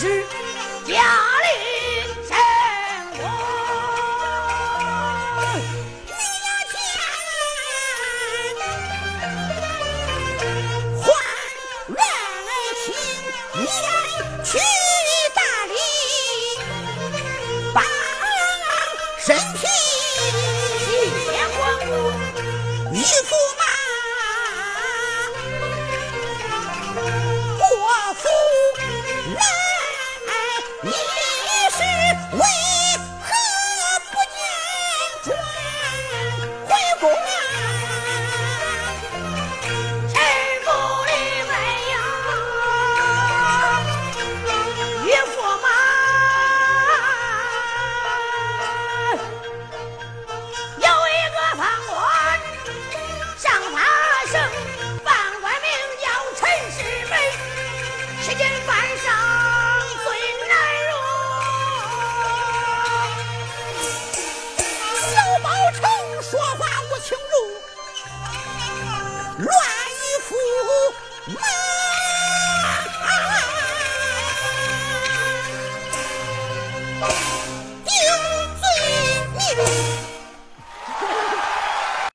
是家里生活，你要想换人，请你去大理办身体。Woo!